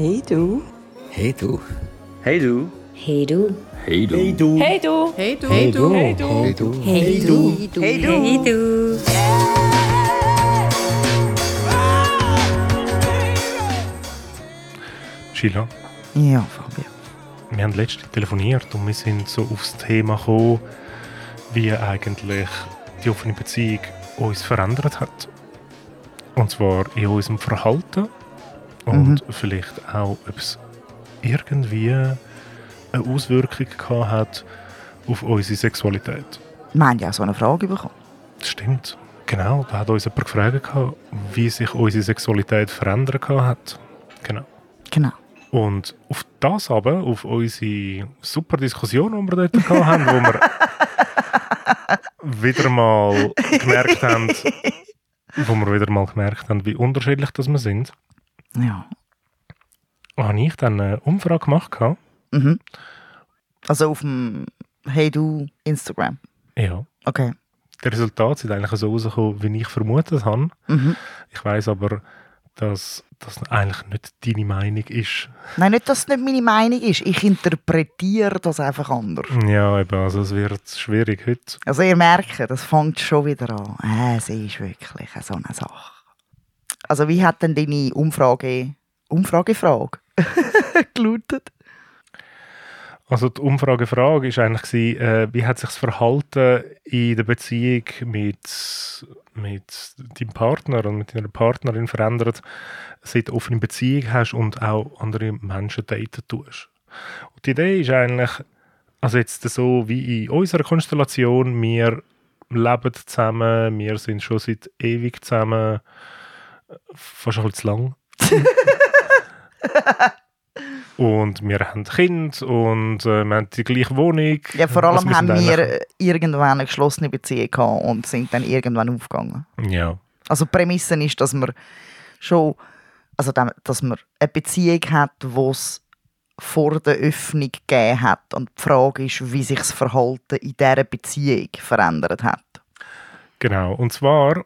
Hey du. Hey du. Hey du. Hey du. Hey du. Hey du. Hey du. Hey du. Hey du. Hey du. Hey du. Hey du. Hey du. Sheila, Ja, Fabio. wir haben letztens telefoniert und wir sind so aufs Thema gekommen, wie eigentlich die offene Beziehung uns verändert hat. Und zwar in unserem Verhalten und vielleicht auch, ob es irgendwie eine Auswirkung gehabt hat auf unsere Sexualität. Wir haben ja so eine Frage bekommen. Das stimmt. Genau, da hat uns jemand gefragt, wie sich unsere Sexualität verändert hat. Genau. Genau. Und auf das aber, auf unsere super Diskussion, die wir dort haben, wo wir wieder mal gemerkt haben, wo wir wieder mal gemerkt haben, wie unterschiedlich das wir sind, Ja. habe ich dann eine Umfrage gemacht. Mhm. Also auf dem Hey du Instagram. Ja. Okay. Die Resultate sind eigentlich so rausgekommen, wie ich vermutet habe. Mhm. Ich weiß aber, dass das eigentlich nicht deine Meinung ist. Nein, nicht, dass es nicht meine Meinung ist. Ich interpretiere das einfach anders. Ja, eben, also es wird schwierig heute. Also ihr merkt, das fängt schon wieder an. Äh, es ist wirklich so eine Sache. Also wie hat denn deine Umfrage, Umfragefrage gelautet? Also die Umfragefrage ist eigentlich äh, wie hat sich das Verhalten in der Beziehung mit, mit deinem Partner und mit deiner Partnerin verändert, seit du offene Beziehung hast und auch andere Menschen daten tust. Und die Idee ist eigentlich, also jetzt so wie in unserer Konstellation, wir leben zusammen, wir sind schon seit ewig zusammen, fast ein bisschen zu lang. Und wir haben Kind und äh, wir haben die gleiche Wohnung. Ja, vor Also allem haben sind wir eigentlich- irgendwann eine geschlossene Beziehung gehabt und sind dann irgendwann aufgegangen. Ja, Also die Prämisse ist, dass man schon, also dass man eine Beziehung hat, wo es vor der Öffnung gegeben hat und die Frage ist, wie sich das Verhalten in dieser Beziehung verändert hat. genau. Und zwar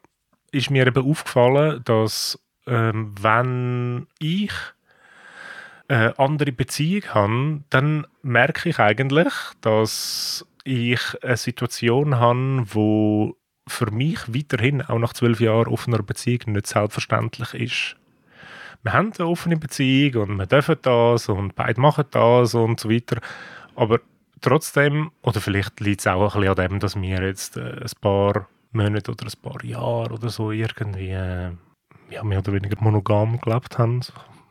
ist mir eben aufgefallen, dass ähm, wenn ich eine andere Beziehung habe, dann merke ich eigentlich, dass ich eine Situation habe, wo für mich weiterhin auch nach zwölf Jahren offener Beziehung nicht selbstverständlich ist. Wir haben eine offene Beziehung und wir dürfen das und beide machen das und so weiter. Aber trotzdem, oder vielleicht liegt es auch ein bisschen an dem, dass wir jetzt äh, ein paar Monate oder ein paar Jahre oder so irgendwie äh, ja, mehr oder weniger monogam gelebt haben.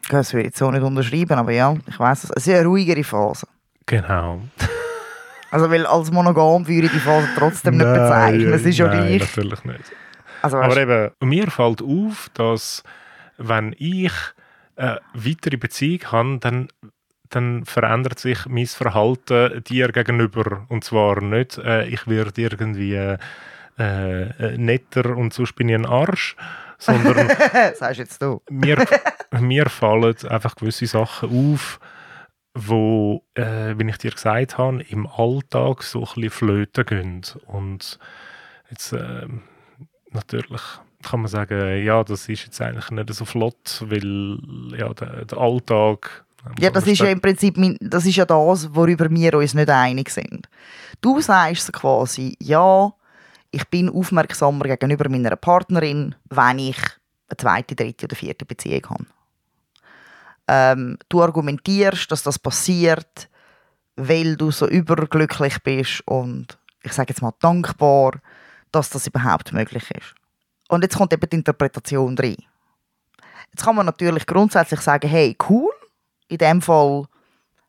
Das will ich jetzt so nicht unterschreiben, aber ja, ich weiß es. Es ist eine ruhigere Phase. Genau. Also, weil als monogam würde ich die Phase trotzdem nicht bezeichnen. Es ist ja nein, natürlich nicht. Also, Aber eben, mir fällt auf, dass wenn ich eine weitere Beziehung habe, dann, dann verändert sich mein Verhalten dir gegenüber. Und zwar nicht, äh, ich werde irgendwie äh, äh, netter und sonst bin ich ein Arsch, sondern sagst jetzt du. mir, mir fallen einfach gewisse Sachen auf, wo, äh, wie ich dir gesagt habe, im Alltag so ein bisschen flöten gehen. Und jetzt ähm, natürlich kann man sagen, ja, das ist jetzt eigentlich nicht so flott, weil ja, der, der Alltag... Ja, das ist ja im Prinzip mein, das ist ja das, worüber wir uns nicht einig sind. Du sagst quasi, ja, ich bin aufmerksamer gegenüber meiner Partnerin, wenn ich eine zweite, dritte oder vierte Beziehung habe. Ähm, du argumentierst, dass das passiert, weil du so überglücklich bist und ich sage jetzt mal dankbar, dass das überhaupt möglich ist. Und jetzt kommt eben die Interpretation rein. Jetzt kann man natürlich grundsätzlich sagen, hey, cool, in dem Fall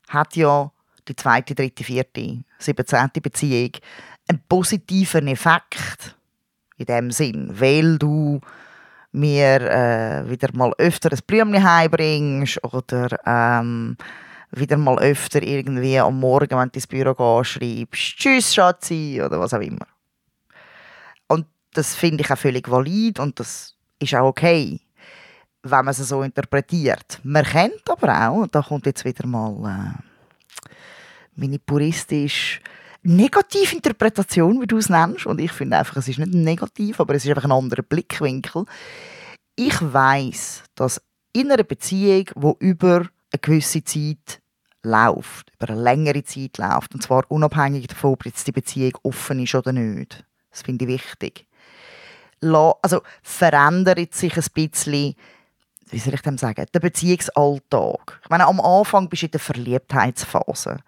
hat ja die zweite, dritte, vierte, siebzehnte Beziehung einen positiven Effekt in dem Sinn, weil du mir äh, wieder mal öfter ein Blümchen heimbringst oder ähm, wieder mal öfter irgendwie am Morgen, wenn du ins Büro gehst, schreibst «Tschüss, Schatzi» oder was auch immer. Und das finde ich auch völlig valid und das ist auch okay wenn man es so interpretiert. Man kennt aber auch, und da kommt jetzt wieder mal äh, meine puristische negative Interpretation, wie du es nennst. Und ich finde einfach, es ist nicht negativ, aber es ist einfach ein anderer Blickwinkel. Ich weiß, dass in einer Beziehung, wo über eine gewisse Zeit läuft, über eine längere Zeit läuft, und zwar unabhängig davon, ob jetzt die Beziehung offen ist oder nicht. Das finde ich wichtig. Also verändert sich ein bisschen, wie soll ich dem sagen, der Beziehungsalltag. Ich meine, am Anfang bist du in der Verliebtheitsphase.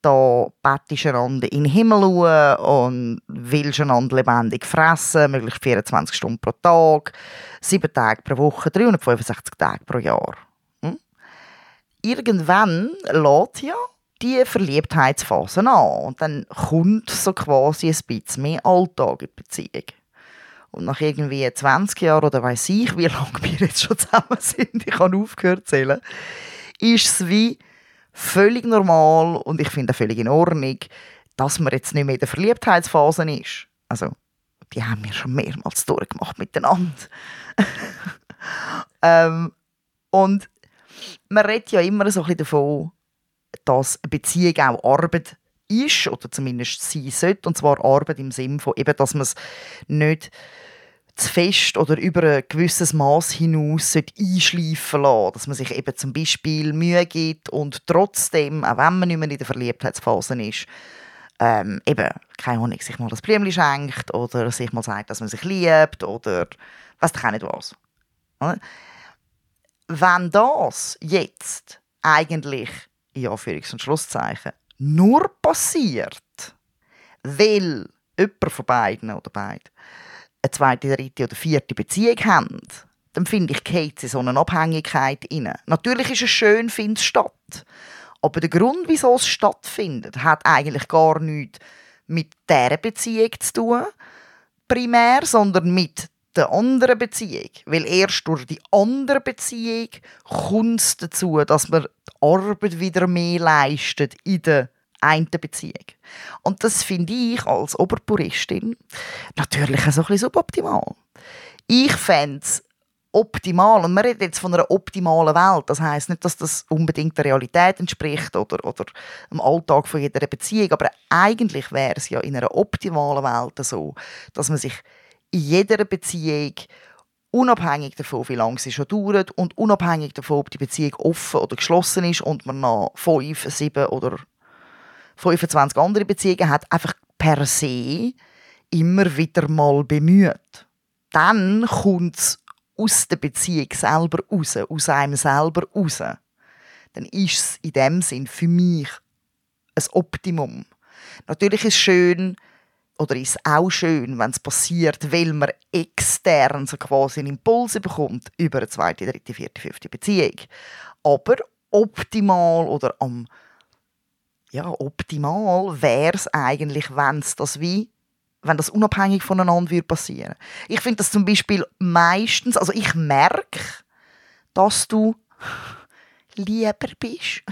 Da bettest einander in den Himmel und willst einander lebendig fressen, möglichst 24 Stunden pro Tag, 7 Tage pro Woche, 365 Tage pro Jahr irgendwann lädt ja die Verliebtheitsphase an und dann kommt so quasi ein bisschen mehr Alltag in die Beziehung. Und nach irgendwie 20 Jahren oder weiß ich, wie lange wir jetzt schon zusammen sind, ich habe aufgehört zu zählen, ist es wie völlig normal und ich finde völlig in Ordnung, dass man jetzt nicht mehr in der Verliebtheitsphase ist. Also, die haben wir schon mehrmals durchgemacht miteinander. ähm, und man redet ja immer so ein bisschen davon, dass eine Beziehung auch Arbeit ist oder zumindest sein sollte. Und zwar Arbeit im Sinne von, eben, dass man es nicht zu fest oder über ein gewisses Maß hinaus einschleifen lassen Dass man sich eben zum Beispiel Mühe gibt und trotzdem, auch wenn man nicht mehr in der Verliebtheitsphase ist, ähm, eben, keine Ahnung, sich mal das Blümchen schenkt oder sich mal sagt, dass man sich liebt oder weiß ich auch nicht was. Wenn das jetzt eigentlich, in Anführungs- und Schlusszeichen, nur passiert, weil jemand von beiden oder beide eine zweite, dritte oder vierte Beziehung haben, dann finde ich, geht in so eine Abhängigkeit rein. Natürlich ist es schön, findet es statt. Aber der Grund, wieso es stattfindet, hat eigentlich gar nichts mit dieser Beziehung zu tun, primär, sondern mit der anderen Beziehung. Weil erst durch die andere Beziehung kommt es dazu, dass man die Arbeit wieder mehr leistet in der einen Beziehung. Und das finde ich als Oberpuristin natürlich ein bisschen suboptimal. Ich fände es optimal, und man redet jetzt von einer optimalen Welt, das heißt nicht, dass das unbedingt der Realität entspricht oder, oder dem Alltag von jeder Beziehung, aber eigentlich wäre es ja in einer optimalen Welt so, dass man sich in jeder Beziehung, unabhängig davon, wie lange sie schon dauert und unabhängig davon, ob die Beziehung offen oder geschlossen ist und man noch fünf, sieben oder 25 andere Beziehungen hat, einfach per se immer wieder mal bemüht. Dann kommt es aus der Beziehung selber raus, aus einem selber raus. Dann ist es in dem Sinn für mich ein Optimum. Natürlich ist es schön, oder ist auch schön, wenn es passiert, weil man extern so quasi einen Impuls bekommt über eine zweite, dritte, vierte, fünfte Beziehung. Aber optimal oder am ja, optimal wäre es eigentlich, wenn es das wie wenn das unabhängig voneinander würde passieren. Ich finde das zum Beispiel meistens, also ich merke, dass du lieber bist.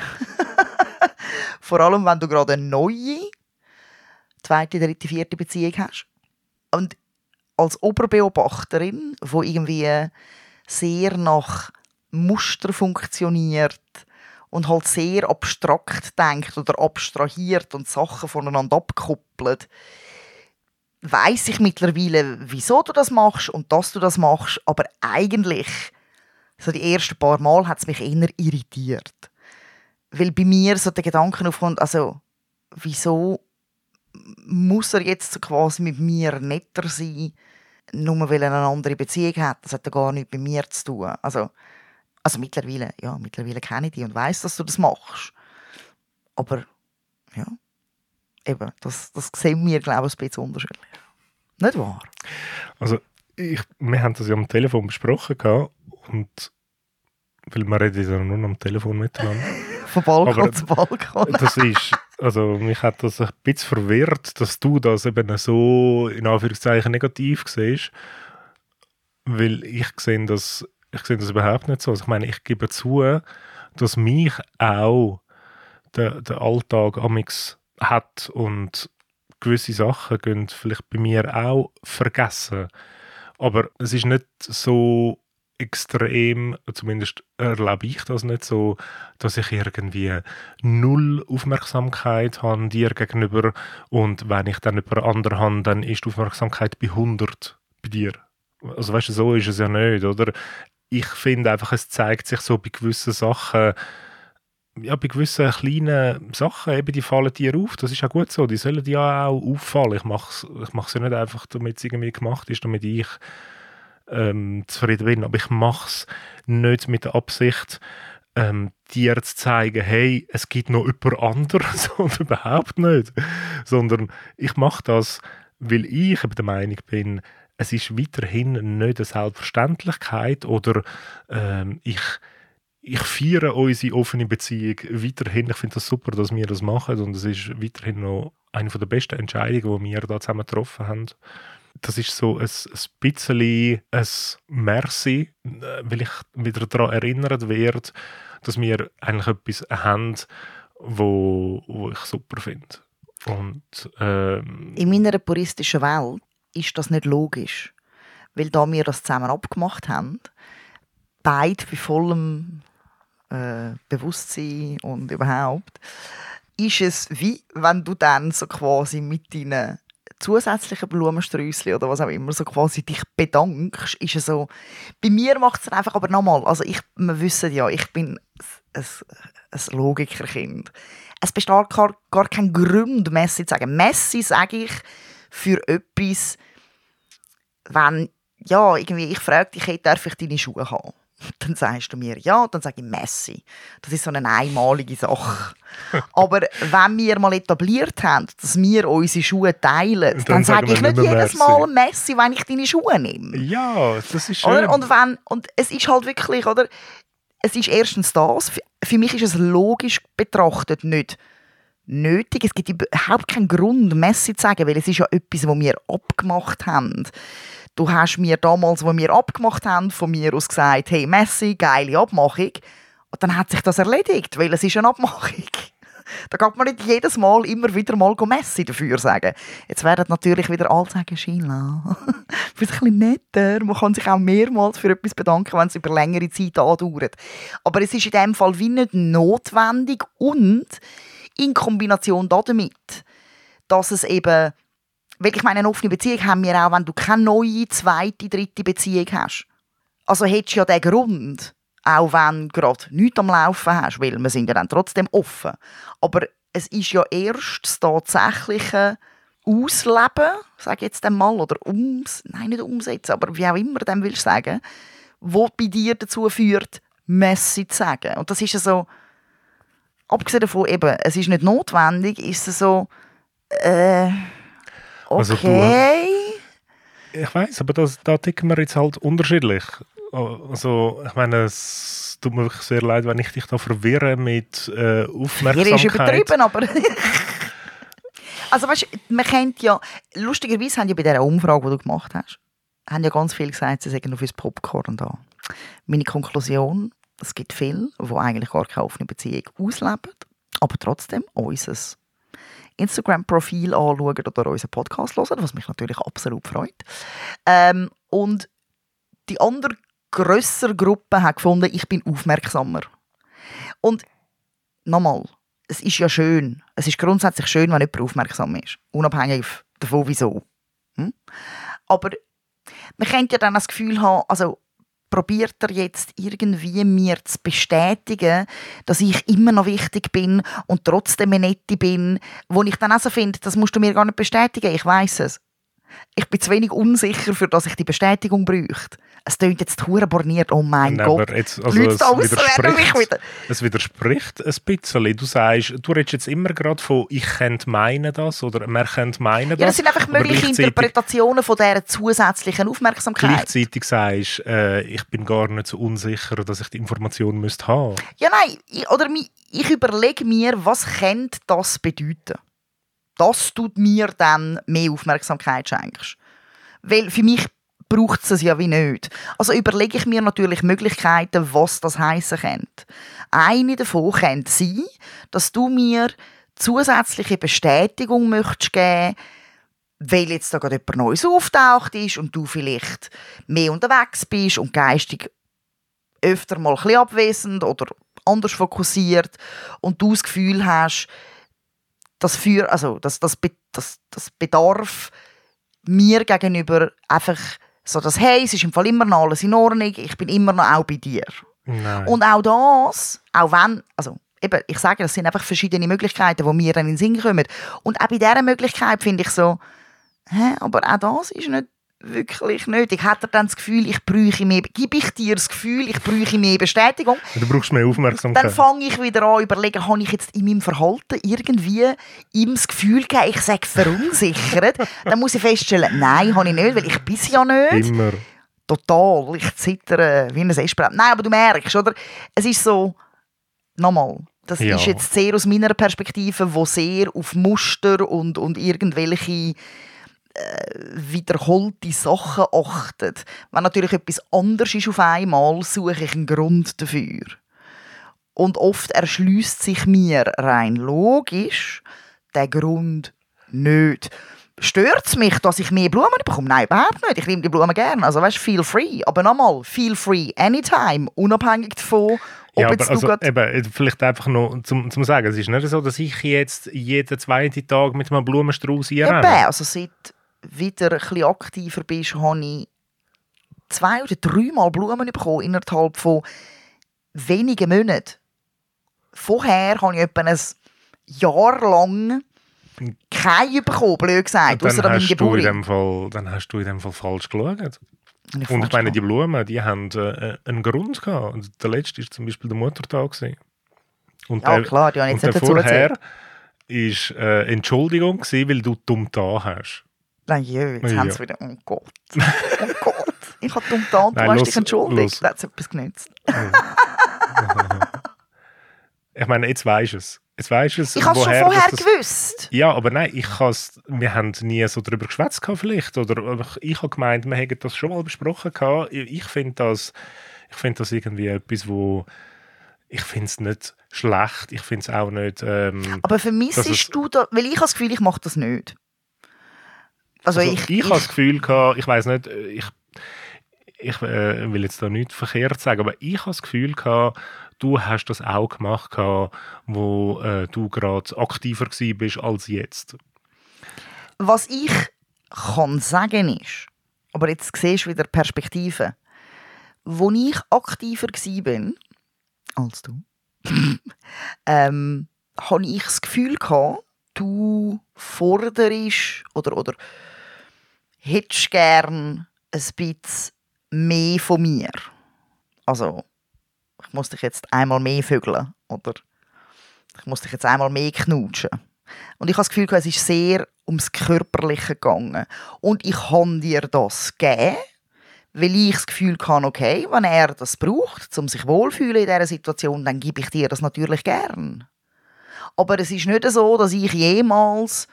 Vor allem, wenn du gerade eine neue zweite, dritte, vierte Beziehung hast. Und als Oberbeobachterin, wo irgendwie sehr nach Muster funktioniert und halt sehr abstrakt denkt oder abstrahiert und Sachen voneinander abkoppelt, weiß ich mittlerweile, wieso du das machst und dass du das machst, aber eigentlich so die ersten paar Mal hat es mich eher irritiert, weil bei mir so der Gedanke aufkommt, also wieso muss er jetzt quasi mit mir netter sein, nur weil er eine andere Beziehung hat. Das hat ja gar nichts mit mir zu tun. Also, also mittlerweile, ja, mittlerweile kenne ich dich und weiß, dass du das machst. Aber ja, eben, das, das sehen wir, glaube ich, ein bisschen unterschiedlich. Nicht wahr? Also, ich, wir haben das ja am Telefon besprochen und weil wir reden ja nur am Telefon miteinander. Von Balkon Aber zu Balkon. das ist, also mich hat das ein bisschen verwirrt, dass du das eben so in Anführungszeichen negativ siehst, weil ich sehe das, ich sehe das überhaupt nicht so. Also ich meine, ich gebe zu, dass mich auch der, der Alltag amix hat und gewisse Sachen gehen vielleicht bei mir auch vergessen. Aber es ist nicht so extrem, zumindest erlebe ich das nicht so, dass ich irgendwie null Aufmerksamkeit habe dir gegenüber und wenn ich dann jemand anderen habe, dann ist die Aufmerksamkeit bei 100 bei dir. Also weißt du, so ist es ja nicht, oder? Ich finde einfach, es zeigt sich so bei gewissen Sachen, ja, bei gewissen kleinen Sachen, eben, die fallen dir auf. Das ist auch gut so. Die sollen dir ja auch auffallen. Ich mache es ich mach's ja nicht einfach, damit es irgendwie gemacht ist, damit ich ähm, zufrieden bin. Aber ich mache es nicht mit der Absicht, ähm, dir zu zeigen, hey, es gibt noch jemand anderes, sondern überhaupt nicht. Sondern ich mache das, weil ich eben der Meinung bin, es ist weiterhin nicht eine Selbstverständlichkeit oder ähm, ich, ich feiere unsere offene Beziehung weiterhin. Ich finde das super, dass wir das machen und es ist weiterhin noch eine der besten Entscheidungen, die wir da zusammen getroffen haben. Das ist so ein, ein bisschen ein Merci, weil ich wieder daran erinnert werde, dass wir eigentlich etwas haben, wo, wo ich super finde. Und, ähm, In meiner puristischen Welt ist das nicht logisch. Weil da wir das zusammen abgemacht haben, beide bei vollem äh, Bewusstsein und überhaupt, ist es wie, wenn du dann so quasi mit deinen zusätzlichen Blumensträußchen oder was auch immer so quasi dich bedankst, ist es so, bei mir macht es einfach aber nochmal, also ich, wir wissen ja, ich bin ein, ein Logikerkind. Es besteht gar, gar kein Grund, Messi zu sagen. Messi sage ich für etwas, wenn, ja, irgendwie, ich frage dich, hey, darf ich deine Schuhe haben? Dann sagst du mir ja, dann sage ich Messi. Das ist so eine einmalige Sache. Aber wenn wir mal etabliert haben, dass wir unsere Schuhe teilen, dann, Dann sage ich nicht jedes. Mal Messi, wenn ich deine Schuhe nehme. ja, das ist schön. Oder? Und, wenn, und es ist halt wirklich, oder? Es ist erstens das, für mich ist es logisch betrachtet nicht nötig. Es gibt überhaupt keinen Grund, Messi zu sagen, weil es ist ja etwas, was wir abgemacht haben. Du hast mir damals, wo wir abgemacht haben, von mir aus gesagt, hey Messi, geile Abmachung. Und dann hat sich das erledigt, weil es ist eine Abmachung. Da kann man nicht jedes Mal immer wieder mal Messi dafür sagen. Jetzt werden natürlich wieder alle sagen, Sheila, du bist ein bisschen netter. Man kann sich auch mehrmals für etwas bedanken, wenn es über längere Zeit andauert. Aber es ist in dem Fall wie nicht notwendig und in Kombination damit, dass es eben, weil ich meine, eine offene Beziehung haben wir auch, wenn du keine neue, zweite, dritte Beziehung hast. Also hättest du ja den Grund, auch wenn du gerade nichts am Laufen hast, weil wir sind ja dann trotzdem offen. Aber es ist ja erst das tatsächliche Ausleben, sage ich jetzt einmal, oder ums, nein, nicht umsetzen, aber wie auch immer du dem willst sagen, wo bei dir dazu führt, Messi zu sagen. Und das ist ja so, abgesehen davon eben, es ist nicht notwendig, ist es so, äh, okay. Also du- Ich weiß, aber das, da ticken wir jetzt halt unterschiedlich. Also, ich meine, es tut mir wirklich sehr leid, wenn ich dich da verwirre mit äh, Hier Aufmerksamkeit. ist übertrieben, aber. also, weißt du, man kennt ja. Lustigerweise haben ja bei dieser Umfrage, die du gemacht hast, haben ja ganz viele gesagt, sie sagen auf uns Popcorn da. Meine Konklusion: Es gibt viele, die eigentlich gar keine offene Beziehung ausleben, aber trotzdem unser Instagram-Profil anschauen oder unseren Podcast hören, was mich natürlich absolut freut. Ähm, und die andere grössere Gruppe hat gefunden, ich bin aufmerksamer. Und nochmal, es ist ja schön. Es ist grundsätzlich schön, wenn jemand aufmerksam ist. Unabhängig davon, wieso. Hm? Aber man könnte ja dann das Gefühl haben, also probiert er jetzt irgendwie mir zu bestätigen, dass ich immer noch wichtig bin und trotzdem eine Nette bin, wo ich dann also finde, das musst du mir gar nicht bestätigen, ich weiß es. Ich bin zu wenig unsicher, für dass ich die Bestätigung bräuchte. Es klingt jetzt hure borniert, oh mein Nein, Gott. jetzt, also Leute es widerspricht, wieder... es widerspricht ein bisschen. Du sagst, du redest jetzt immer gerade von «ich könnte meinen das» oder «man könnte meinen das». Ja, das sind einfach mögliche Interpretationen von dieser zusätzlichen Aufmerksamkeit. Gleichzeitig sagst äh, ich bin gar nicht so unsicher, dass ich die Information müsste haben. Ja, nein, ich, oder ich überlege mir, was könnte das bedeuten? Dass du mir dann mehr Aufmerksamkeit schenkst. Weil für mich braucht es ja wie nicht. Also überlege ich mir natürlich Möglichkeiten, was das heißen könnte. Eine davon könnte sein, dass du mir zusätzliche Bestätigung möchtest geben weil jetzt da gerade jemand Neues auftaucht ist und du vielleicht mehr unterwegs bist und geistig öfter mal ein bisschen abwesend oder anders fokussiert und du das Gefühl hast, dass für, also das, das, das, das Bedarf mir gegenüber einfach so, dass hey, es ist im Fall immer noch alles in Ordnung, ich bin immer noch auch bei dir. Nein. Und auch das, auch wenn, also eben, ich sage, das sind einfach verschiedene Möglichkeiten, die mir dann in den Sinn kommen. Und auch bei dieser Möglichkeit finde ich so, hä, aber auch das ist nicht wirklich nötig. Hat er dann das Gefühl, ich bräuche mehr, gebe ich dir das Gefühl, ich bräuche mehr Bestätigung? Du brauchst mehr Aufmerksamkeit. Dann fange ich wieder an überlegen, habe ich jetzt in meinem Verhalten irgendwie ihm das Gefühl gegeben, ich sage verunsichert? dann muss ich feststellen, nein, habe ich nicht, weil ich bin ja nicht. Immer. Total, ich zittere wie ein Essbrett. Nein, aber du merkst, oder? Es ist so, nochmal, das Ja. ist jetzt sehr aus meiner Perspektive, wo sehr auf Muster und, und irgendwelche wiederholte Sachen achtet. Wenn natürlich etwas anders ist auf einmal, suche ich einen Grund dafür. Und oft erschließt sich mir rein logisch der Grund nicht. Stört es mich, dass ich mehr Blumen bekomme? Nein, überhaupt nicht. Ich nehme die Blumen gerne. Also weißt, feel free. Aber nochmal, feel free anytime, unabhängig davon, ob Ja, aber also, eben, vielleicht einfach noch zum, zum Sagen, es ist nicht so, dass ich jetzt jeden zweiten Tag mit einem Blumenstrauß Eben, einrenne. also seit wieder ein bisschen aktiver bist, habe ich zwei oder dreimal Blumen bekommen innerhalb von wenigen Monaten. Vorher habe ich etwa ein Jahr lang keine bekommen, blöd gesagt, außer an meinem Geburt. Fall, dann hast du in dem Fall falsch geschaut. Und ich falsch meine, die. Blumen, die haben äh, einen Grund gehabt. Und der letzte war zum Beispiel der Muttertag. gewesen. Und Ja, der, klar, die habe ich und jetzt nicht dazu vorher erzählt. war äh, Entschuldigung, gewesen, weil du dumm da hast. Nein, jö, jetzt haben sie wieder... Oh Gott. Oh Gott. Ich habe dumm getan, du hast dich entschuldigt. Das hat etwas genützt. Ich meine, jetzt weisst du es. Jetzt weisst du es, Ich habe es schon vorher das- das- gewusst. Ja, aber nein, ich has, wir haben nie so darüber geschwätzt vielleicht. Oder ich habe gemeint, wir hätten das schon mal besprochen gehabt. Ich finde das, ich finde das irgendwie etwas, wo ich finde es nicht schlecht. Ich finde es auch nicht. Ähm, Aber vermissest Das ist- du da... Weil ich habe das Gefühl, ich mache das nicht. Also, also ich... ich, habe das Gefühl gehabt, ich weiß nicht, äh, ich, ich äh, will jetzt da nichts verkehrt sagen, aber ich habe das Gefühl gehabt, du hast das auch gemacht gehabt, wo äh, du gerade aktiver gewesen bist als jetzt. Was ich kann sagen ist, aber jetzt siehst du wieder Perspektive, wo ich aktiver war als du, ähm, habe ich das Gefühl gehabt, du forderst oder, oder hättest gern ein bisschen mehr von mir. Also, ich muss dich jetzt einmal mehr vögeln oder ich muss dich jetzt einmal mehr knutschen. Und ich habe das Gefühl, es ist sehr ums Körperliche gegangen. Und ich habe dir das gegeben, weil ich das Gefühl hatte, okay, wenn er das braucht, um sich wohlzufühlen in dieser Situation, dann gebe ich dir das natürlich gern. Aber es ist nicht so, dass ich jemals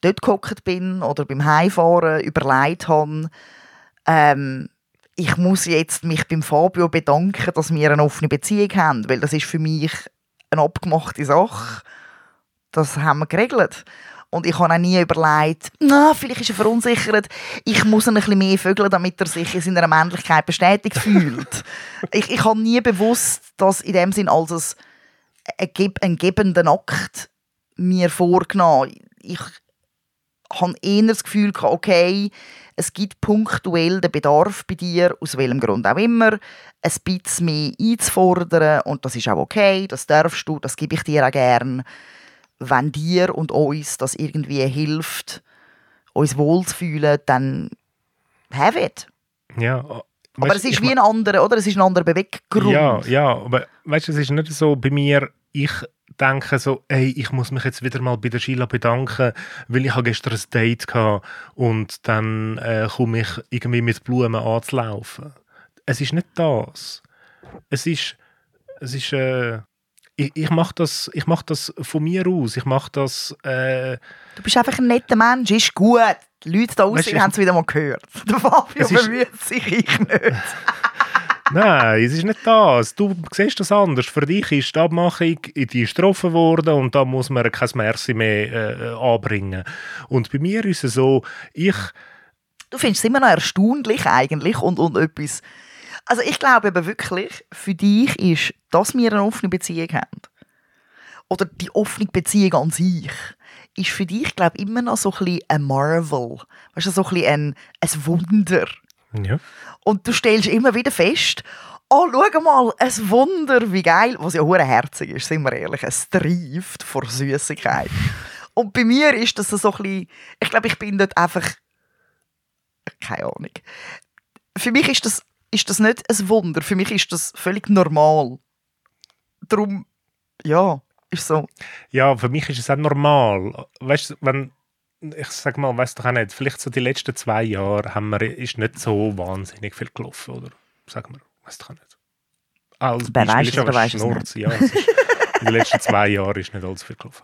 dort gehockt bin oder beim Heimfahren überlegt habe, ähm, ich muss jetzt mich beim Fabio bedanken, dass wir eine offene Beziehung haben, weil das ist für mich eine abgemachte Sache. Das haben wir geregelt. Und ich habe auch nie überlegt, na, vielleicht ist er verunsichert, ich muss ihn ein bisschen mehr vögeln, damit er sich in seiner Männlichkeit bestätigt fühlt. ich, ich habe nie bewusst das in dem Sinn als ein, ein gebenden Akt mir vorgenommen. Ich habe eher das Gefühl, gehabt, okay, es gibt punktuell den Bedarf bei dir, aus welchem Grund auch immer, ein bisschen mehr einzufordern und das ist auch okay, das darfst du, das gebe ich dir auch gern. Wenn dir und uns das irgendwie hilft, uns wohlzufühlen, dann have it. Ja, Aber weißt, es ist wie ein anderer, oder? Es ist ein anderer Beweggrund. Ja, ja, aber weißt du, es ist nicht so bei mir, ich denke so, ey, ich muss mich jetzt wieder mal bei der Sheila bedanken, weil ich habe gestern ein Date gehabt und dann äh, komme ich irgendwie mit Blumen anzulaufen. Es ist nicht das. Es ist, es ist, äh, ich, ich mache das, ich mach das von mir aus. Ich mache das, äh, Du bist einfach ein netter Mensch, ist gut. Die Leute da außen haben es wieder mal gehört. Der Fabio bemüht sich, ich nicht. Nein, es ist nicht das. Du siehst das anders. Für dich ist die Abmachung die ist getroffen worden und da muss man kein Merci mehr äh, anbringen. Und bei mir ist es so, ich, Du findest es immer noch erstaunlich eigentlich und, und etwas... Also ich glaube eben wirklich, für dich ist, dass wir eine offene Beziehung haben, oder die offene Beziehung an sich, ist für dich, glaube ich, immer noch so ein bisschen ein Marvel. Weißt du, so ein bisschen ein, ein Wunder. Ja, Und du stellst immer wieder fest, oh, schau mal, ein Wunder, wie geil. Was ja herzig ist, sind wir ehrlich. Es treibt vor Süßigkeit. Und bei mir ist das so ein bisschen, ich glaube, ich bin dort einfach, keine Ahnung. Für mich ist das, ist das nicht ein Wunder, für mich ist das völlig normal. Darum, ja, ist so. Ja, für mich ist es auch normal. Weißt du, wenn ich sag mal, weißt doch auch nicht, vielleicht so die letzten zwei Jahre haben wir, ist nicht so wahnsinnig viel gelaufen, oder? Sagen wir, weiß doch auch nicht. Als Beispiel ist aber Schnurz, ja. ist- In den letzten zwei Jahren ist nicht allzu viel gelaufen.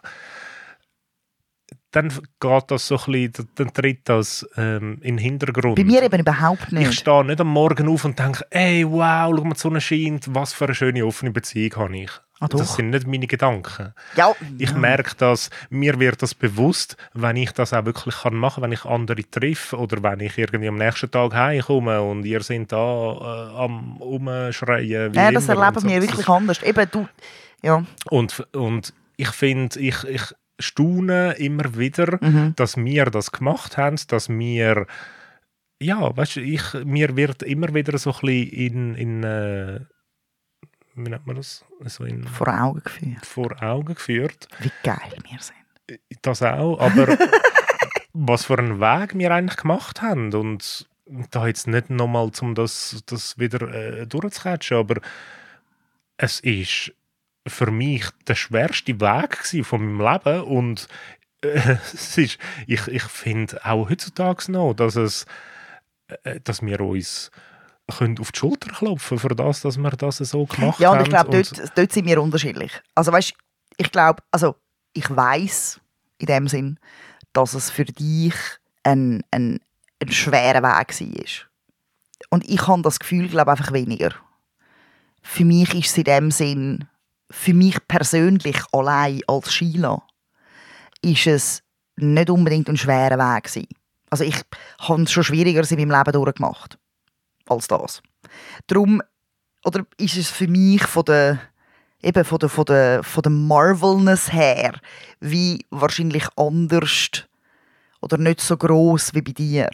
Dann geht das so ein bisschen, dann tritt das ähm, in den Hintergrund. Bei mir eben überhaupt Ich nicht. stehe nicht am Morgen auf und denke, ey, wow, schau mal, die Sonne scheint, was für eine schöne offene Beziehung habe ich. Ah, das sind nicht meine Gedanken. Ja, Ich merke das, mir wird das bewusst, wenn ich das auch wirklich kann machen kann, wenn ich andere treffe oder wenn ich irgendwie am nächsten Tag heimkomme und ihr seid da äh, am Umschreien. wie Ja, das erleben so. wir wirklich anders. Eben, du, ja. Und, und ich finde, ich, ich staune immer wieder, Mhm. dass wir das gemacht haben, dass wir ja, weißt du, ich, mir wird immer wieder so ein bisschen in, in äh, wie nennt man das? So in, Vor Augen geführt. vor Augen geführt. Wie geil wir sind. Das auch, aber was für einen Weg wir eigentlich gemacht haben und da jetzt nicht nochmal, um das, das wieder äh, durchzukatschen, aber es ist für mich der schwerste Weg von meinem Leben und äh, es ist, ich, ich finde auch heutzutage noch, dass es äh, dass wir uns können auf die Schulter klopfen für das, dass wir das so gemacht Ja, und haben. ich glaube, dort, dort sind wir unterschiedlich. Also weißt, ich glaube, also ich weiß in dem Sinn, dass es für dich ein, ein, ein schwerer Weg war. Und ich habe das Gefühl, glaube einfach weniger. Für mich ist es in dem Sinn, für mich persönlich allein als Sheila, ist es nicht unbedingt ein schwerer Weg gewesen. Also ich habe es schon schwieriger in meinem Leben durchgemacht als das. Darum oder ist es für mich von der eben von der, von der, von der Marvelness her wie wahrscheinlich anders oder nicht so groß wie bei dir.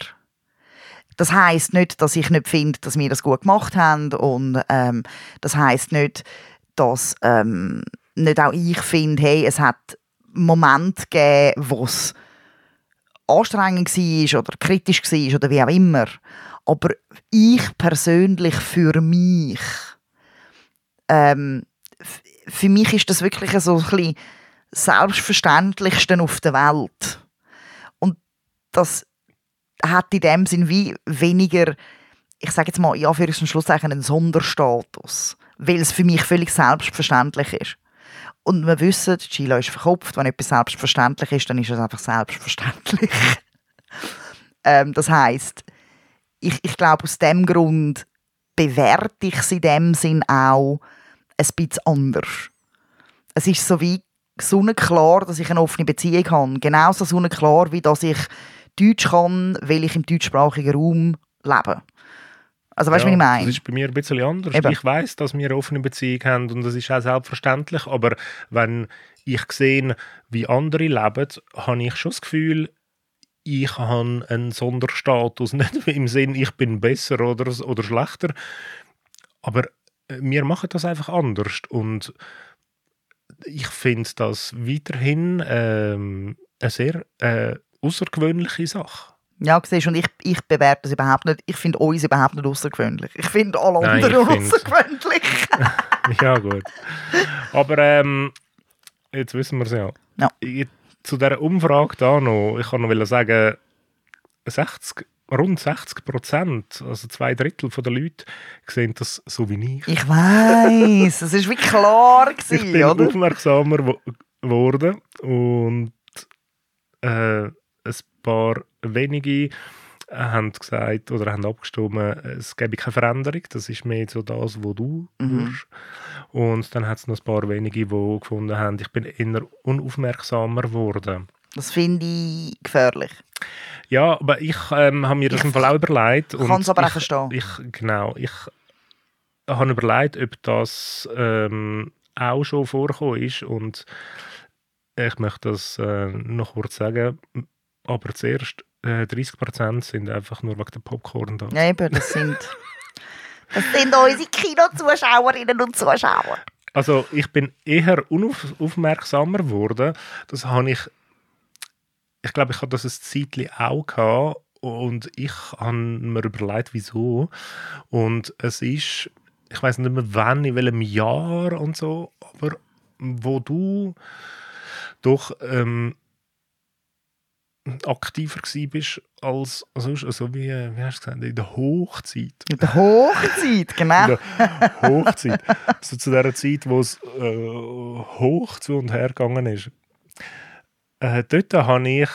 Das heißt nicht, dass ich nicht finde, dass wir das gut gemacht haben und ähm, das heißt nicht, dass ähm, nicht auch ich finde, hey, es hat Momente gegeben, wo es anstrengend war oder kritisch war oder wie auch immer. Aber ich persönlich für mich, ähm, für mich ist das wirklich so ein bisschen das Selbstverständlichste auf der Welt. Und das hat in dem Sinn wie weniger, ich sage jetzt mal in Anführungs- und Schlusszeichen, einen Sonderstatus. Weil es für mich völlig selbstverständlich ist. Und wir wissen, Sheila ist verkopft. Wenn etwas selbstverständlich ist, dann ist es einfach selbstverständlich. ähm, das heißt, ich, ich glaube, aus dem Grund bewerte ich es in dem Sinn auch ein bisschen anders. Es ist so wie sonnenklar, dass ich eine offene Beziehung habe. Genauso sonnenklar, wie dass ich Deutsch kann, weil ich im deutschsprachigen Raum lebe. Also weißt du, Ja, wie ich meine? Das ist bei mir ein bisschen anders. Eben. Ich weiß, dass wir eine offene Beziehung haben und das ist auch selbstverständlich. Aber wenn ich sehe, wie andere leben, habe ich schon das Gefühl, ich habe einen Sonderstatus. Nicht im Sinn, ich bin besser oder, oder schlechter. Aber äh, wir machen das einfach anders. Und ich finde das weiterhin ähm, eine sehr äh, außergewöhnliche Sache. Ja, siehst, und ich, ich bewerte das überhaupt nicht. Ich finde uns überhaupt nicht außergewöhnlich. Ich finde alle Nein, anderen außergewöhnlich. Ja, gut. Aber ähm, jetzt wissen wir es ja. Ja. Ich, zu dieser Umfrage da noch, ich kann noch sagen, 60, rund 60 Prozent, also zwei Drittel der Leute, sehen das so wie ich. Ich weiß, es ist wie klar Ich gewesen, bin oder? aufmerksamer wo- geworden und äh, ein paar wenige haben gesagt oder haben abgestimmt, es gäbe keine Veränderung. Das ist mehr so das, was du Mhm. Und dann hat es noch ein paar wenige, die gefunden haben, ich bin eher unaufmerksamer geworden. Das finde ich gefährlich. Ja, aber ich ähm, habe mir das Ich im Fall auch überlegt. Kann es aber auch verstehen. ich, genau, ich habe überlegt, ob das ähm, auch schon vorgekommen ist und ich möchte das äh, noch kurz sagen. Aber zuerst, äh, 30% sind einfach nur wegen der Popcorn da. Ja, eben, das sind, Das sind unsere Kinozuschauerinnen und Zuschauer. Also ich bin eher unaufmerksamer geworden. Das habe ich, ich glaube, ich hatte das ein Zeitchen auch gehabt und ich habe mir überlegt, wieso. Und es ist, ich weiß nicht mehr wann, in welchem Jahr und so, aber wo du doch ähm, aktiver bist als sonst, also wie, wie hast du gesagt, in der Hochzeit. In der Hochzeit, genau. In der Hochzeit. also zu der Zeit, wo es äh, hoch zu und her gegangen ist. Äh, dort habe ich,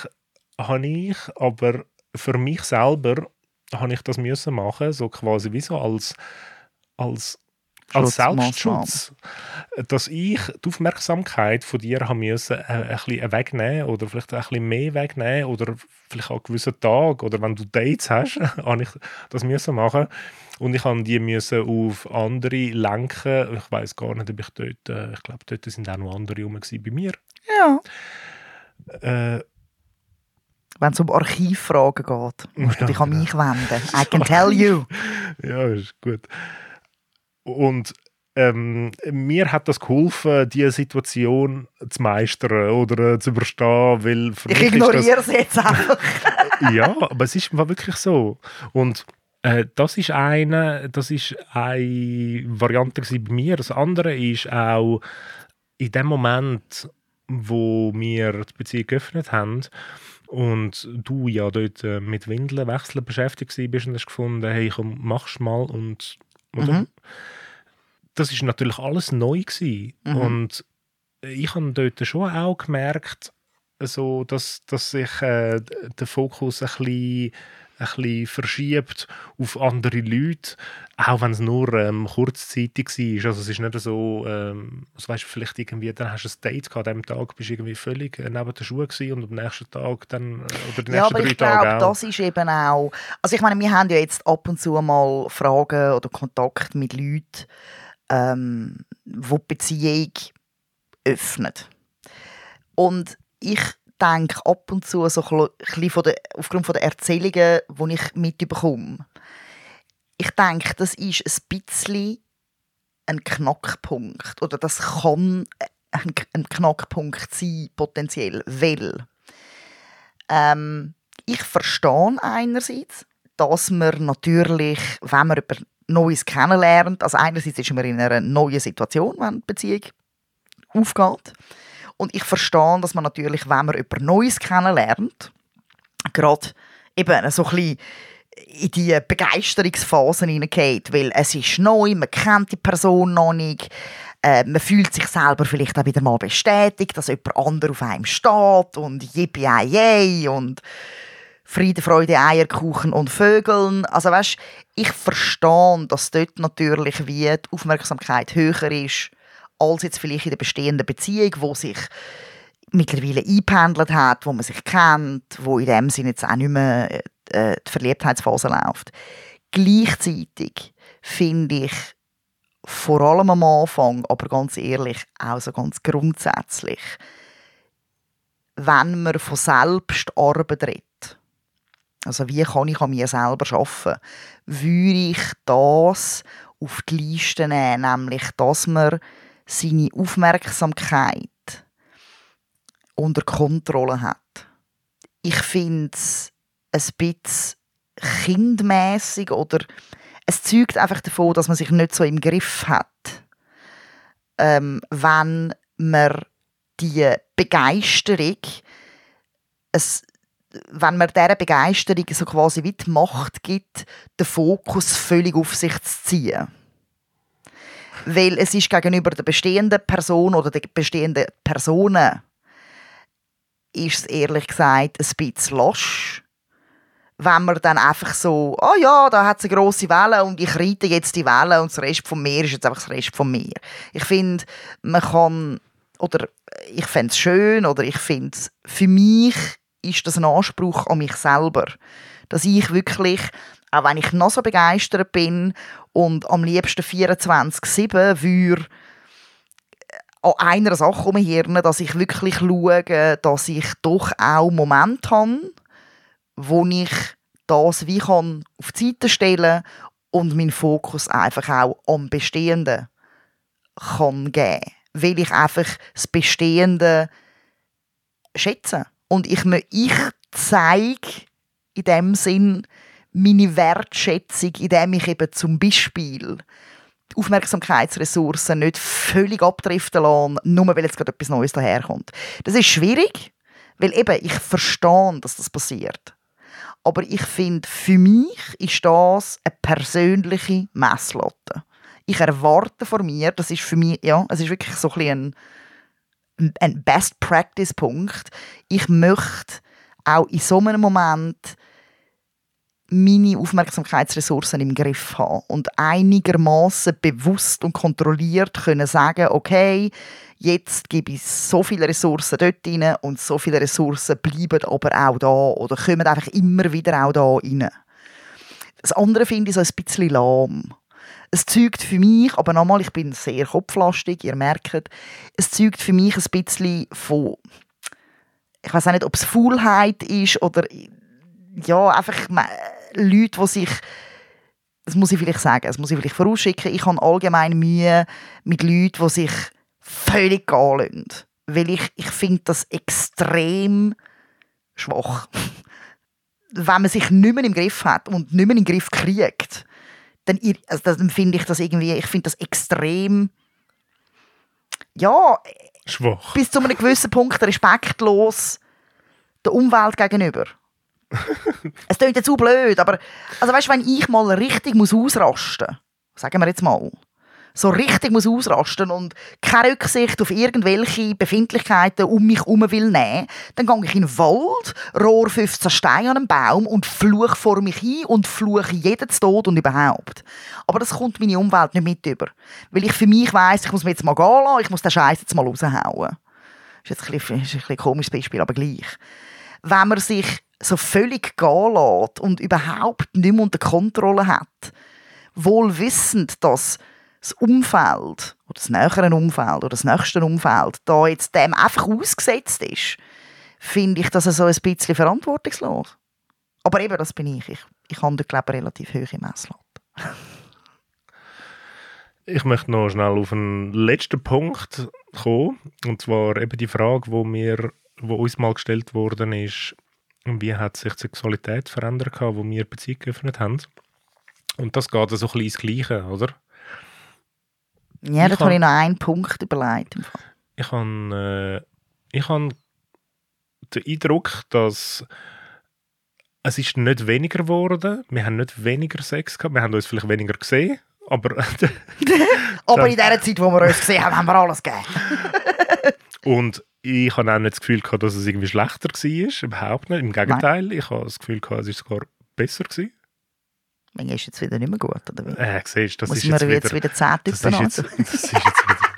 habe ich aber für mich selber habe ich das müssen machen, so quasi wie so als, als als Selbstschutz, dass ich die Aufmerksamkeit von dir haben müssen, äh, ein bisschen wegnehmen oder vielleicht ein bisschen mehr wegnehmen oder vielleicht auch gewissen Tag oder wenn du Dates hast, habe ich das müssen machen und ich habe die müssen auf andere lenken. Ich weiß gar nicht, ob ich dort, äh, ich glaube, dort sind auch noch andere rum bei mir. Ja. Äh, wenn es um Archivfragen geht, musst du dich an mich wenden. I can tell you. ja, ist gut. Und ähm, mir hat das geholfen, diese Situation zu meistern oder äh, zu überstehen, weil Ich ignoriere es jetzt einfach. ja, aber es ist wirklich so. Und äh, das ist eine, das ist eine Variante bei mir. Das andere ist auch in dem Moment, wo wir die Beziehung geöffnet haben und du ja dort äh, mit Windeln wechseln beschäftigt bist und hast gefunden, hey, komm, mach's mal und oder? Mhm das ist natürlich alles neu gewesen. Mhm. und ich habe dort schon auch gemerkt, so, dass, dass sich äh, der Fokus ein bisschen, ein bisschen verschiebt auf andere Leute, auch wenn es nur ähm, kurzzeitig war. Also es ist nicht so, ähm, also weißt, vielleicht irgendwie, dann hast du ein Date gehabt, an diesem Tag bist du irgendwie völlig äh, neben der Schuhe gewesen und am nächsten Tag dann, äh, oder die ja, nächsten aber drei ich glaube, das ist eben auch, also ich meine, wir haben ja jetzt ab und zu mal Fragen oder Kontakt mit Leuten, ähm, wo die Beziehung öffnet. Und ich denke ab und zu so ein von der, aufgrund von der Erzählungen, die ich mitbekomme, ich denke, das ist ein bisschen ein Knackpunkt oder das kann ein, ein Knackpunkt sein, potenziell, weil ähm, ich verstehe einerseits, dass man natürlich, wenn man über Neues kennenlernt. Also einerseits ist man in einer neuen Situation, wenn die Beziehung aufgeht. Und ich verstehe, dass man natürlich, wenn man über Neues kennenlernt, gerade eben so ein bisschen in die Begeisterungsphasen hineingeht, weil es ist neu, man kennt die Person noch nicht, äh, man fühlt sich selber vielleicht auch wieder mal bestätigt, dass jemand anderes auf einem steht und yippie und Friede, Freude, Eierkuchen und Vögeln. Also weißt, ich verstehe, dass dort natürlich wie die Aufmerksamkeit höher ist, als jetzt vielleicht in der bestehenden Beziehung, wo sich mittlerweile eingependelt hat, wo man sich kennt, wo in dem Sinne jetzt auch nicht mehr äh, die Verliebtheitsphase läuft. Gleichzeitig finde ich vor allem am Anfang, aber ganz ehrlich, auch so ganz grundsätzlich, wenn man von Selbstarbeit redet, also wie kann ich an mir selber arbeiten? Würde ich das auf die Liste nehmen, nämlich, dass man seine Aufmerksamkeit unter Kontrolle hat. Ich finde es ein bisschen kindmäßig oder es zeugt einfach davon, dass man sich nicht so im Griff hat, ähm, wenn man die Begeisterung, es wenn man dieser Begeisterung so quasi wie die Macht gibt, den Fokus völlig auf sich zu ziehen. Weil es ist gegenüber der bestehenden Person oder den bestehenden Personen ist es ehrlich gesagt ein bisschen lasch, wenn man dann einfach so, oh ja, da hat es eine grosse Welle und ich reite jetzt die Welle und das Rest vom Meer ist jetzt einfach das Rest vom Meer. Ich finde, man kann, oder ich fände es schön, oder ich finde es für mich ist das ein Anspruch an mich selber. Dass ich wirklich, auch wenn ich noch so begeistert bin und am liebsten 24-7 würde an einer Sache umhirnen, dass ich wirklich schaue, dass ich doch auch Momente habe, wo ich das wie kann auf die Seite stellen und meinen Fokus einfach auch am Bestehenden kann geben. Weil ich einfach das Bestehende schätze. Und ich, ich zeige in dem Sinn meine Wertschätzung, indem ich eben zum Beispiel die Aufmerksamkeitsressourcen nicht völlig abdriften lasse, nur weil jetzt gerade etwas Neues daherkommt. Das ist schwierig, weil eben ich verstehe, dass das passiert. Aber ich finde, für mich ist das eine persönliche Messlatte. Ich erwarte von mir, das ist für mich, ja, es ist wirklich so ein, ein, ein Best-Practice-Punkt. Ich möchte auch in so einem Moment meine Aufmerksamkeitsressourcen im Griff haben und einigermaßen bewusst und kontrolliert können sagen, okay, jetzt gebe ich so viele Ressourcen dort rein und so viele Ressourcen bleiben aber auch da oder kommen einfach immer wieder auch da rein. Das andere finde ich so ein bisschen lahm. Es zeugt für mich, aber nochmal, ich bin sehr kopflastig, ihr merkt, es zeugt für mich ein bisschen von, ich weiß auch nicht, ob es Faulheit ist oder ja, einfach Leute, die sich das muss ich vielleicht sagen, das muss ich vielleicht vorausschicken, ich habe allgemein Mühe mit Leuten, die sich völlig gehen lassen. Weil ich, ich finde das extrem schwach. Wenn man sich nicht mehr im Griff hat und nicht mehr im Griff kriegt, dann, also dann finde ich das irgendwie, ich finde das extrem, ja, schwach. bis zu einem gewissen Punkt respektlos der Umwelt gegenüber. es klingt jetzt zu blöd, aber also weißt, wenn ich mal richtig muss ausrasten sagen wir jetzt mal, so richtig muss ausrasten und keine Rücksicht auf irgendwelche Befindlichkeiten um mich herum will nehmen, dann gehe ich in den Wald, rohr 15 Steine an einem Baum und fluche vor mich hin und fluche jeden zu Tod und überhaupt. Aber das kommt meine Umwelt nicht mit über. Weil ich für mich weiss, ich muss mir jetzt mal gehen lassen, ich muss den Scheiß jetzt mal raushauen. Das ist jetzt ein, bisschen, ist ein, komisches Beispiel, aber gleich. Wenn man sich so völlig gehen lässt und überhaupt nicht mehr unter Kontrolle hat, wohl wissend, dass das Umfeld oder das nähere Umfeld oder das nächste Umfeld da jetzt dem einfach ausgesetzt ist, finde ich das so ein bisschen verantwortungslos. Aber eben, das bin ich. Ich, ich habe da, glaube relativ hohe Messlatte. ich möchte noch schnell auf einen letzten Punkt kommen. Und zwar eben die Frage, wo, wo uns mal gestellt worden ist, wie hat sich die Sexualität verändert, wo wir Beziehung geöffnet haben. Und das geht so ein bisschen ins Gleiche, oder? Ja, da habe ich noch einen Punkt überlegt. Ich habe, äh, ich habe den Eindruck, dass es ist nicht weniger geworden. Wir haben nicht weniger Sex gehabt. Wir haben uns vielleicht weniger gesehen. Aber, aber in der Zeit, wo wir uns gesehen haben, haben wir alles gegeben. Und ich habe auch nicht das Gefühl gehabt, dass es irgendwie schlechter war. Überhaupt nicht. Im Gegenteil, Nein. ich habe das Gefühl gehabt, es war sogar besser. Gewesen. Manchmal ist jetzt wieder nicht mehr gut, oder wie? Äh, siehst, das Muss ist jetzt wieder, jetzt wieder 10 das ist jetzt, das ist jetzt es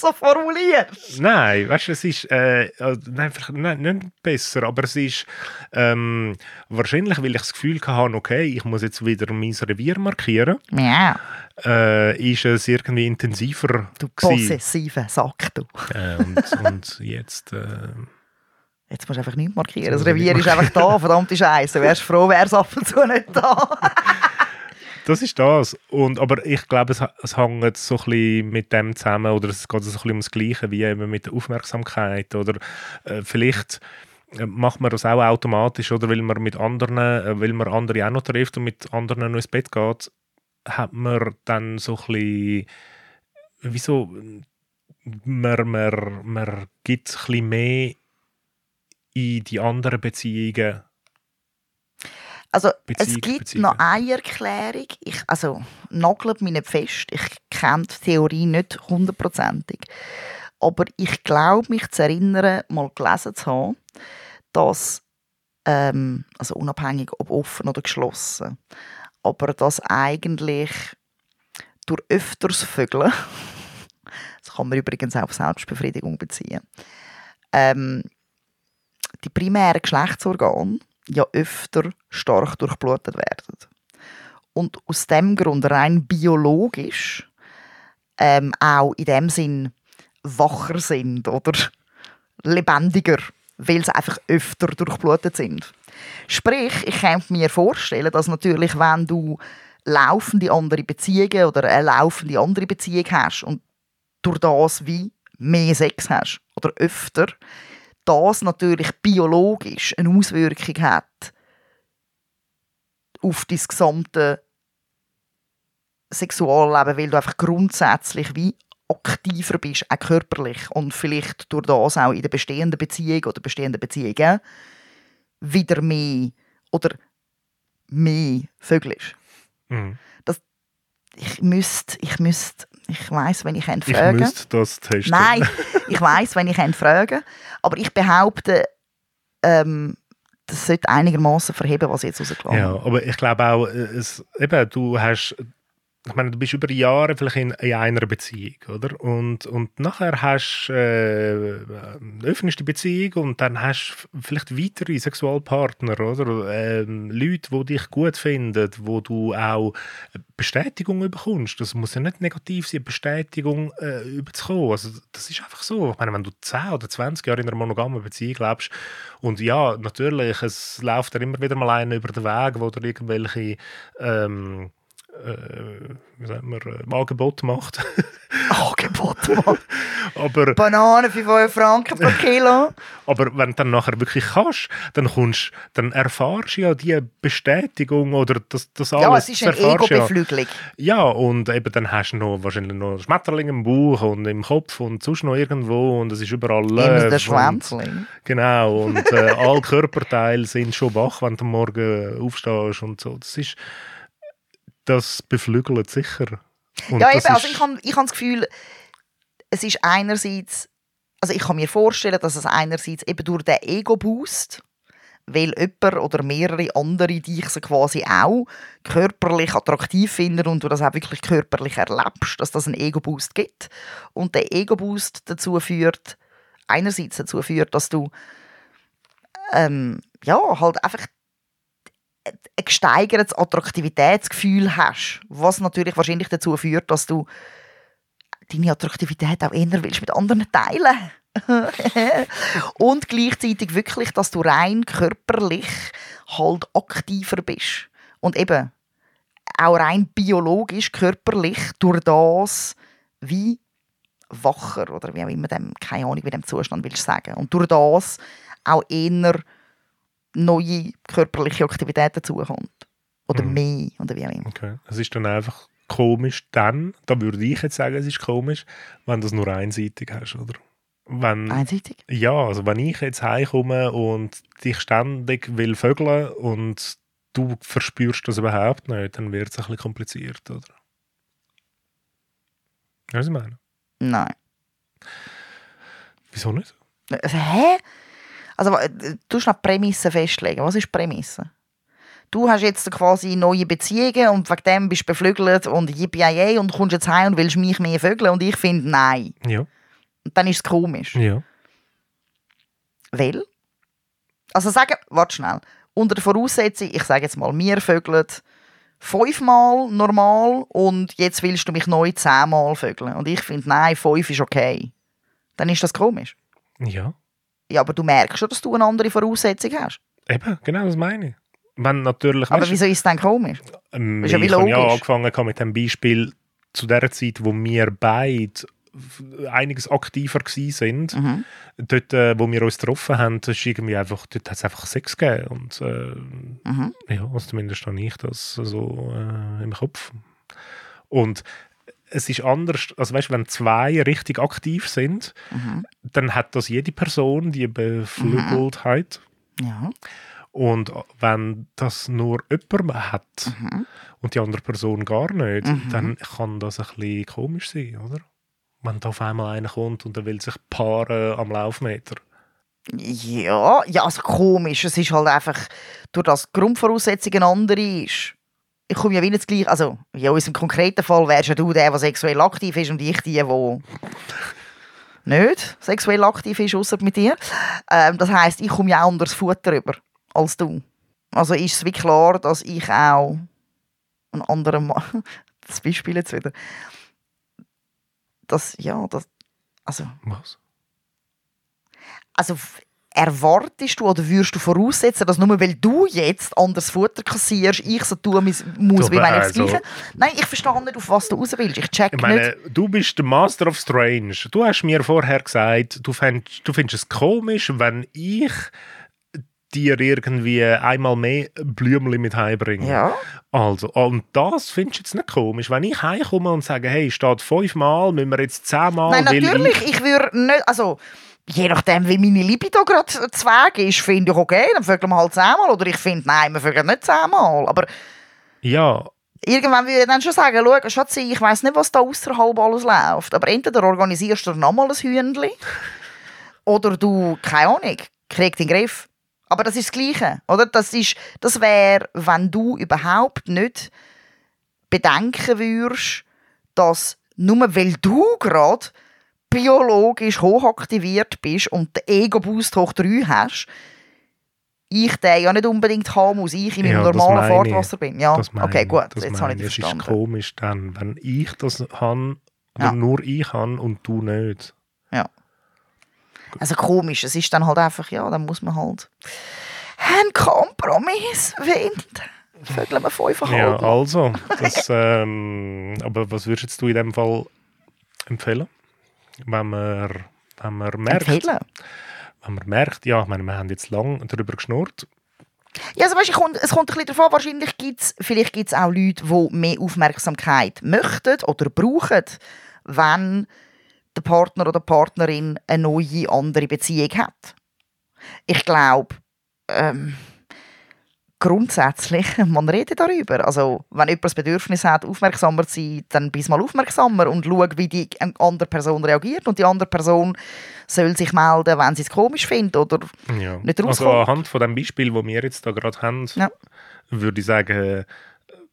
so formulierst. Nein, weißt du, es ist äh, einfach nein, nicht besser, aber es ist ähm, wahrscheinlich, weil ich das Gefühl hatte, okay, ich muss jetzt wieder mein Revier markieren. Ja. Äh, ist es irgendwie intensiver Du possessive Sack, du. Äh, und, und jetzt... Äh, Jetzt musst du einfach nichts markieren. Das Revier ist einfach da, verdammte Scheiße. Wärst froh, wär's ab und zu nicht da. das ist das. Und, aber ich glaube, es, es hängt so ein mit dem zusammen, oder es geht so ein bisschen um das Gleiche wie eben mit der Aufmerksamkeit. Oder äh, vielleicht äh, macht man das auch automatisch, oder weil man mit anderen, äh, weil man andere auch noch trifft und mit anderen noch ins Bett geht, hat man dann so ein bisschen, wieso, man, man, man gibt ein bisschen mehr in die anderen Beziehungen? Also Beziehung, es gibt Beziehungen. noch eine Erklärung. Ich, also nagelt mich nicht fest. Ich kenne die Theorie nicht hundertprozentig. Aber ich glaube, mich zu erinnern, mal gelesen zu haben, dass, ähm, also unabhängig ob offen oder geschlossen, aber dass eigentlich durch öfters Vögeln, das kann man übrigens auch auf Selbstbefriedigung beziehen, ähm, die primären Geschlechtsorgane ja öfter stark durchblutet werden. Und aus dem Grund rein biologisch ähm, auch in dem Sinn wacher sind oder lebendiger, weil sie einfach öfter durchblutet sind. Sprich, ich kann mir vorstellen, dass natürlich, wenn du laufende andere Beziehungen oder eine laufende andere Beziehung hast und durch das wie mehr Sex hast oder öfter, das natürlich biologisch eine Auswirkung hat auf dein gesamte Sexualleben, weil du einfach grundsätzlich wie aktiver bist, auch körperlich und vielleicht durch das auch in der bestehenden Beziehung oder bestehenden Beziehungen wieder mehr oder mehr vögelst. Mhm. Ich müsste, ich müsste, ich weiß, wenn ich ihn Ich frage. müsste das testen. Nein, ich weiß, wenn ich ihn frage, aber ich behaupte, ähm, das sollte einigermaßen verheben, was ich jetzt rausgelassen Ja, aber ich glaube auch, äh, es, eben, du hast, ich meine, du bist über Jahre vielleicht in, in einer Beziehung, oder? Und, und nachher hast äh, öffnest die Beziehung und dann hast du vielleicht weitere Sexualpartner, oder? Ähm, Leute, die dich gut finden, wo du auch Bestätigung bekommst. Das muss ja nicht negativ sein, Bestätigung äh, überzukommen. Also, das ist einfach so. Ich meine, wenn du 10 oder 20 Jahre in einer monogamen Beziehung lebst und ja, natürlich, es läuft dann immer wieder mal einer über den Weg, wo dir irgendwelche ähm, äh, wie sagt man, äh, Angebot macht. Angebot, aber, Bananen für 5 Franken pro Kilo. aber wenn du dann nachher wirklich kannst, dann, kommst, dann erfahrst du ja die Bestätigung oder das, das alles. Ja, es ist eine du ja. Ego-Beflügelung. Ja, und eben dann hast du noch, wahrscheinlich noch Schmetterlinge im Bauch und im Kopf und sonst noch irgendwo und es ist überall Immer der Schwänzling. Genau, und äh, alle Körperteile sind schon wach, wenn du Morgen aufstehst und so. Das ist, das beflügelt sicher. Und Ja, eben, also ich habe ich hab das Gefühl, es ist einerseits, also ich kann mir vorstellen, dass es einerseits eben durch den Ego-Boost, weil jemand oder mehrere andere dich so quasi auch körperlich attraktiv finden und du das auch wirklich körperlich erlebst, dass das einen Ego-Boost gibt. Und der Ego-Boost dazu führt, einerseits dazu führt, dass du ähm, ja, halt einfach ein gesteigertes Attraktivitätsgefühl hast, was natürlich wahrscheinlich dazu führt, dass du deine Attraktivität auch eher willst mit anderen teilen. und gleichzeitig wirklich, dass du rein körperlich halt aktiver bist. Und eben auch rein biologisch, körperlich durch das wie wacher oder wie auch immer dem, keine Ahnung, wie dem Zustand willst du sagen. Und durch das auch eher neue körperliche Aktivität dazukommt. Oder Mhm. mehr, oder wie auch immer. Okay. Es ist dann einfach komisch dann, da würde ich jetzt sagen, es ist komisch, wenn du es nur einseitig hast, oder? Wenn, Einseitig? ja, also wenn ich jetzt heimkomme und dich ständig will vögeln und du verspürst das überhaupt nicht, dann wird es ein bisschen kompliziert, oder? Weißt du, was ich meine? Nein. Wieso nicht? Also, hä? Also, äh, du musst noch die Prämisse festlegen. Was ist Prämisse? Du hast jetzt quasi neue Beziehungen und wegen dem bist du beflügelt und yippie und kommst jetzt heim und willst mich mehr vögeln und ich finde, nein. Ja, Und dann ist es komisch. ja. Weil? Also sagen, warte schnell. Unter der Voraussetzung, ich sage jetzt mal, wir vögeln fünfmal normal und jetzt willst du mich neu zehnmal vögeln. Und ich finde, nein, fünf ist okay. Dann ist das komisch. Ja, Ja, aber du merkst schon, dass du eine andere Voraussetzung hast. eben, genau das meine ich. Wenn natürlich, Aber wieso ist es dann komisch? Ähm, Ist ja wie ich habe ja angefangen mit dem Beispiel zu der Zeit, wo wir beide einiges aktiver gsi sind. Mhm. Dort, äh, wo wir uns getroffen haben, ist irgendwie einfach, dort hat es einfach Sex gegeben. Und äh, Mhm. ja, also zumindest habe ich das so äh, im Kopf. Und es ist anders, also weißt, wenn zwei richtig aktiv sind, Mhm. dann hat das jede Person die Beflügeltheit. Ja. Und wenn das nur jemand hat Mhm. und die andere Person gar nicht, Mhm. dann kann das ein bisschen komisch sein, oder? Wenn da auf einmal einer kommt und der will sich paaren am Laufmeter. Ja, ja, also komisch. Es ist halt einfach, durch das die Grundvoraussetzung eine andere ist. Ich komme ja wieder das gleiche, also in unserem konkreten Fall wärst ja du der, der sexuell aktiv ist und ich die, die nicht sexuell aktiv ist, außer mit dir. Ähm, das heisst, ich komme ja auch unter das Futter rüber als du. Also ist es wie klar, dass ich auch einen anderen Mann, das Beispiel jetzt wieder, das, ja, das, also Was? also erwartest du oder würdest du voraussetzen, dass nur weil du jetzt anders Futter kassierst, ich so tun muss, muss wie das also- Gleiche... Nein, ich verstehe nicht, auf was du raus willst. Ich check Ich meine, nicht... du bist der Master of Strange. Du hast mir vorher gesagt, du, fänd, du findest es komisch, wenn ich dir irgendwie einmal mehr Blümchen mit heimbringe. Ja. Also, und das findest du jetzt nicht komisch. Wenn ich heimkomme und sage, hey, steht fünfmal, müssen wir jetzt zehnmal, Nein, natürlich. ich... Ich würde nicht... Also, je nachdem, wie meine Libido gerade zu Weg ist, finde ich okay, dann vögeln wir halt zehnmal. Oder ich finde, nein, wir vögeln nicht zehnmal. Aber Ja, irgendwann würde ich dann schon sagen, schau, Schatzi, ich weiss nicht, was da außerhalb alles läuft. Aber entweder organisierst du nochmal ein Hühnchen oder du, keine Ahnung, kriegst den Griff. Aber das ist das Gleiche, oder? Das, ist, das wäre, wenn du überhaupt nicht bedenken würdest, dass nur weil du gerade biologisch hochaktiviert bist und den Ego-Boost hoch 3 hast, ich den ja nicht unbedingt haben muss, ich in meinem Ja, das normalen. Fahrtwasser bin. Ja, das okay, gut, Das jetzt habe ich meine dich Es ist verstanden. komisch dann, wenn ich das habe, oder Ja. nur ich habe und du nicht. Also komisch, es ist dann halt einfach, ja, dann muss man halt einen Kompromiss finden. Vögeln wir fünfeinhalb. Ja, also, das, ähm, aber was würdest du in dem Fall empfehlen? Wenn man, wenn man merkt, Empfehlen. wenn man merkt, ja, ich meine, wir haben jetzt lange darüber geschnurrt. Ja, also weißt, kommt, es kommt ein bisschen davon, wahrscheinlich gibt's, vielleicht gibt es auch Leute, die mehr Aufmerksamkeit möchten oder brauchen, wenn der Partner oder die Partnerin eine neue, andere Beziehung hat. Ich glaube, ähm, grundsätzlich, man redet darüber. Also, wenn jemand das Bedürfnis hat, aufmerksamer zu sein, dann bist mal aufmerksamer und schau, wie die andere Person reagiert. Und die andere Person soll sich melden, wenn sie es komisch findet oder Ja. Nicht also rauskommt. anhand von dem Beispiel, das wir jetzt da gerade haben, Ja. würde ich sagen,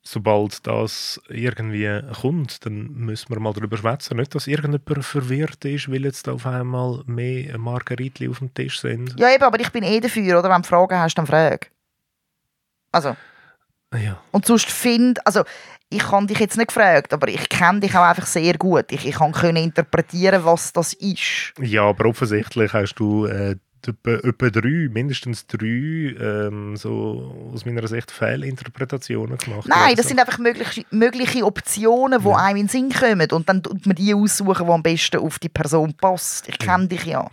sobald das irgendwie kommt, dann müssen wir mal darüber schwätzen. Nicht, dass irgendjemand verwirrt ist, weil jetzt auf einmal mehr Margeritli auf dem Tisch sind. Ja, eben, aber ich bin eh dafür, oder? Wenn du Fragen hast, dann frag. Also, Ja. und sonst find, also, ich habe dich jetzt nicht gefragt, aber ich kenne dich auch einfach sehr gut. Ich, ich kann können interpretieren, was das ist. Ja, aber offensichtlich hast du äh, etwa, etwa drei, mindestens drei, ähm, so aus meiner Sicht Fehlinterpretationen gemacht. Nein, Oder das sind einfach mögliche, mögliche Optionen, die Ja. einem in den Sinn kommen. Und dann tut man die aussuchen, die am besten auf die Person passt. Ich kenne dich ja.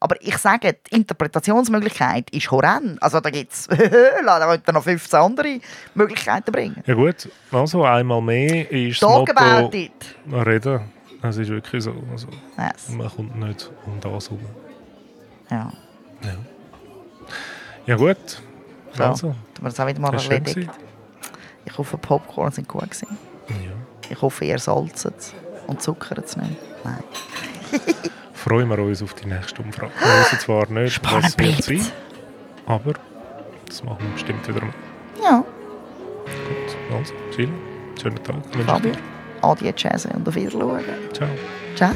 Aber ich sage, die Interpretationsmöglichkeit ist horrend. Also da gibt es noch 15 andere Möglichkeiten bringen. Ja gut, also einmal mehr ist das Talk about Motto it. reden. Das ist wirklich so. Also, Yes. man kommt nicht um das herum. Ja. Ja, ja gut. So, Also, tun wir das auch wieder mal das erledigt. Ich hoffe, Popcorn sind gut gewesen. Ja. Ich hoffe, ihr salzt es und zuckert es nicht. Nein. Freuen wir uns auf die nächste Umfrage. Wir wissen zwar nicht, Spannend was wird sein, aber das machen wir bestimmt wieder mal. Ja, Gut, also, Sheila, schönen Tag. Fabio. dir. Adieu, Tschüss und auf Wiedersehen. Ciao. Ciao.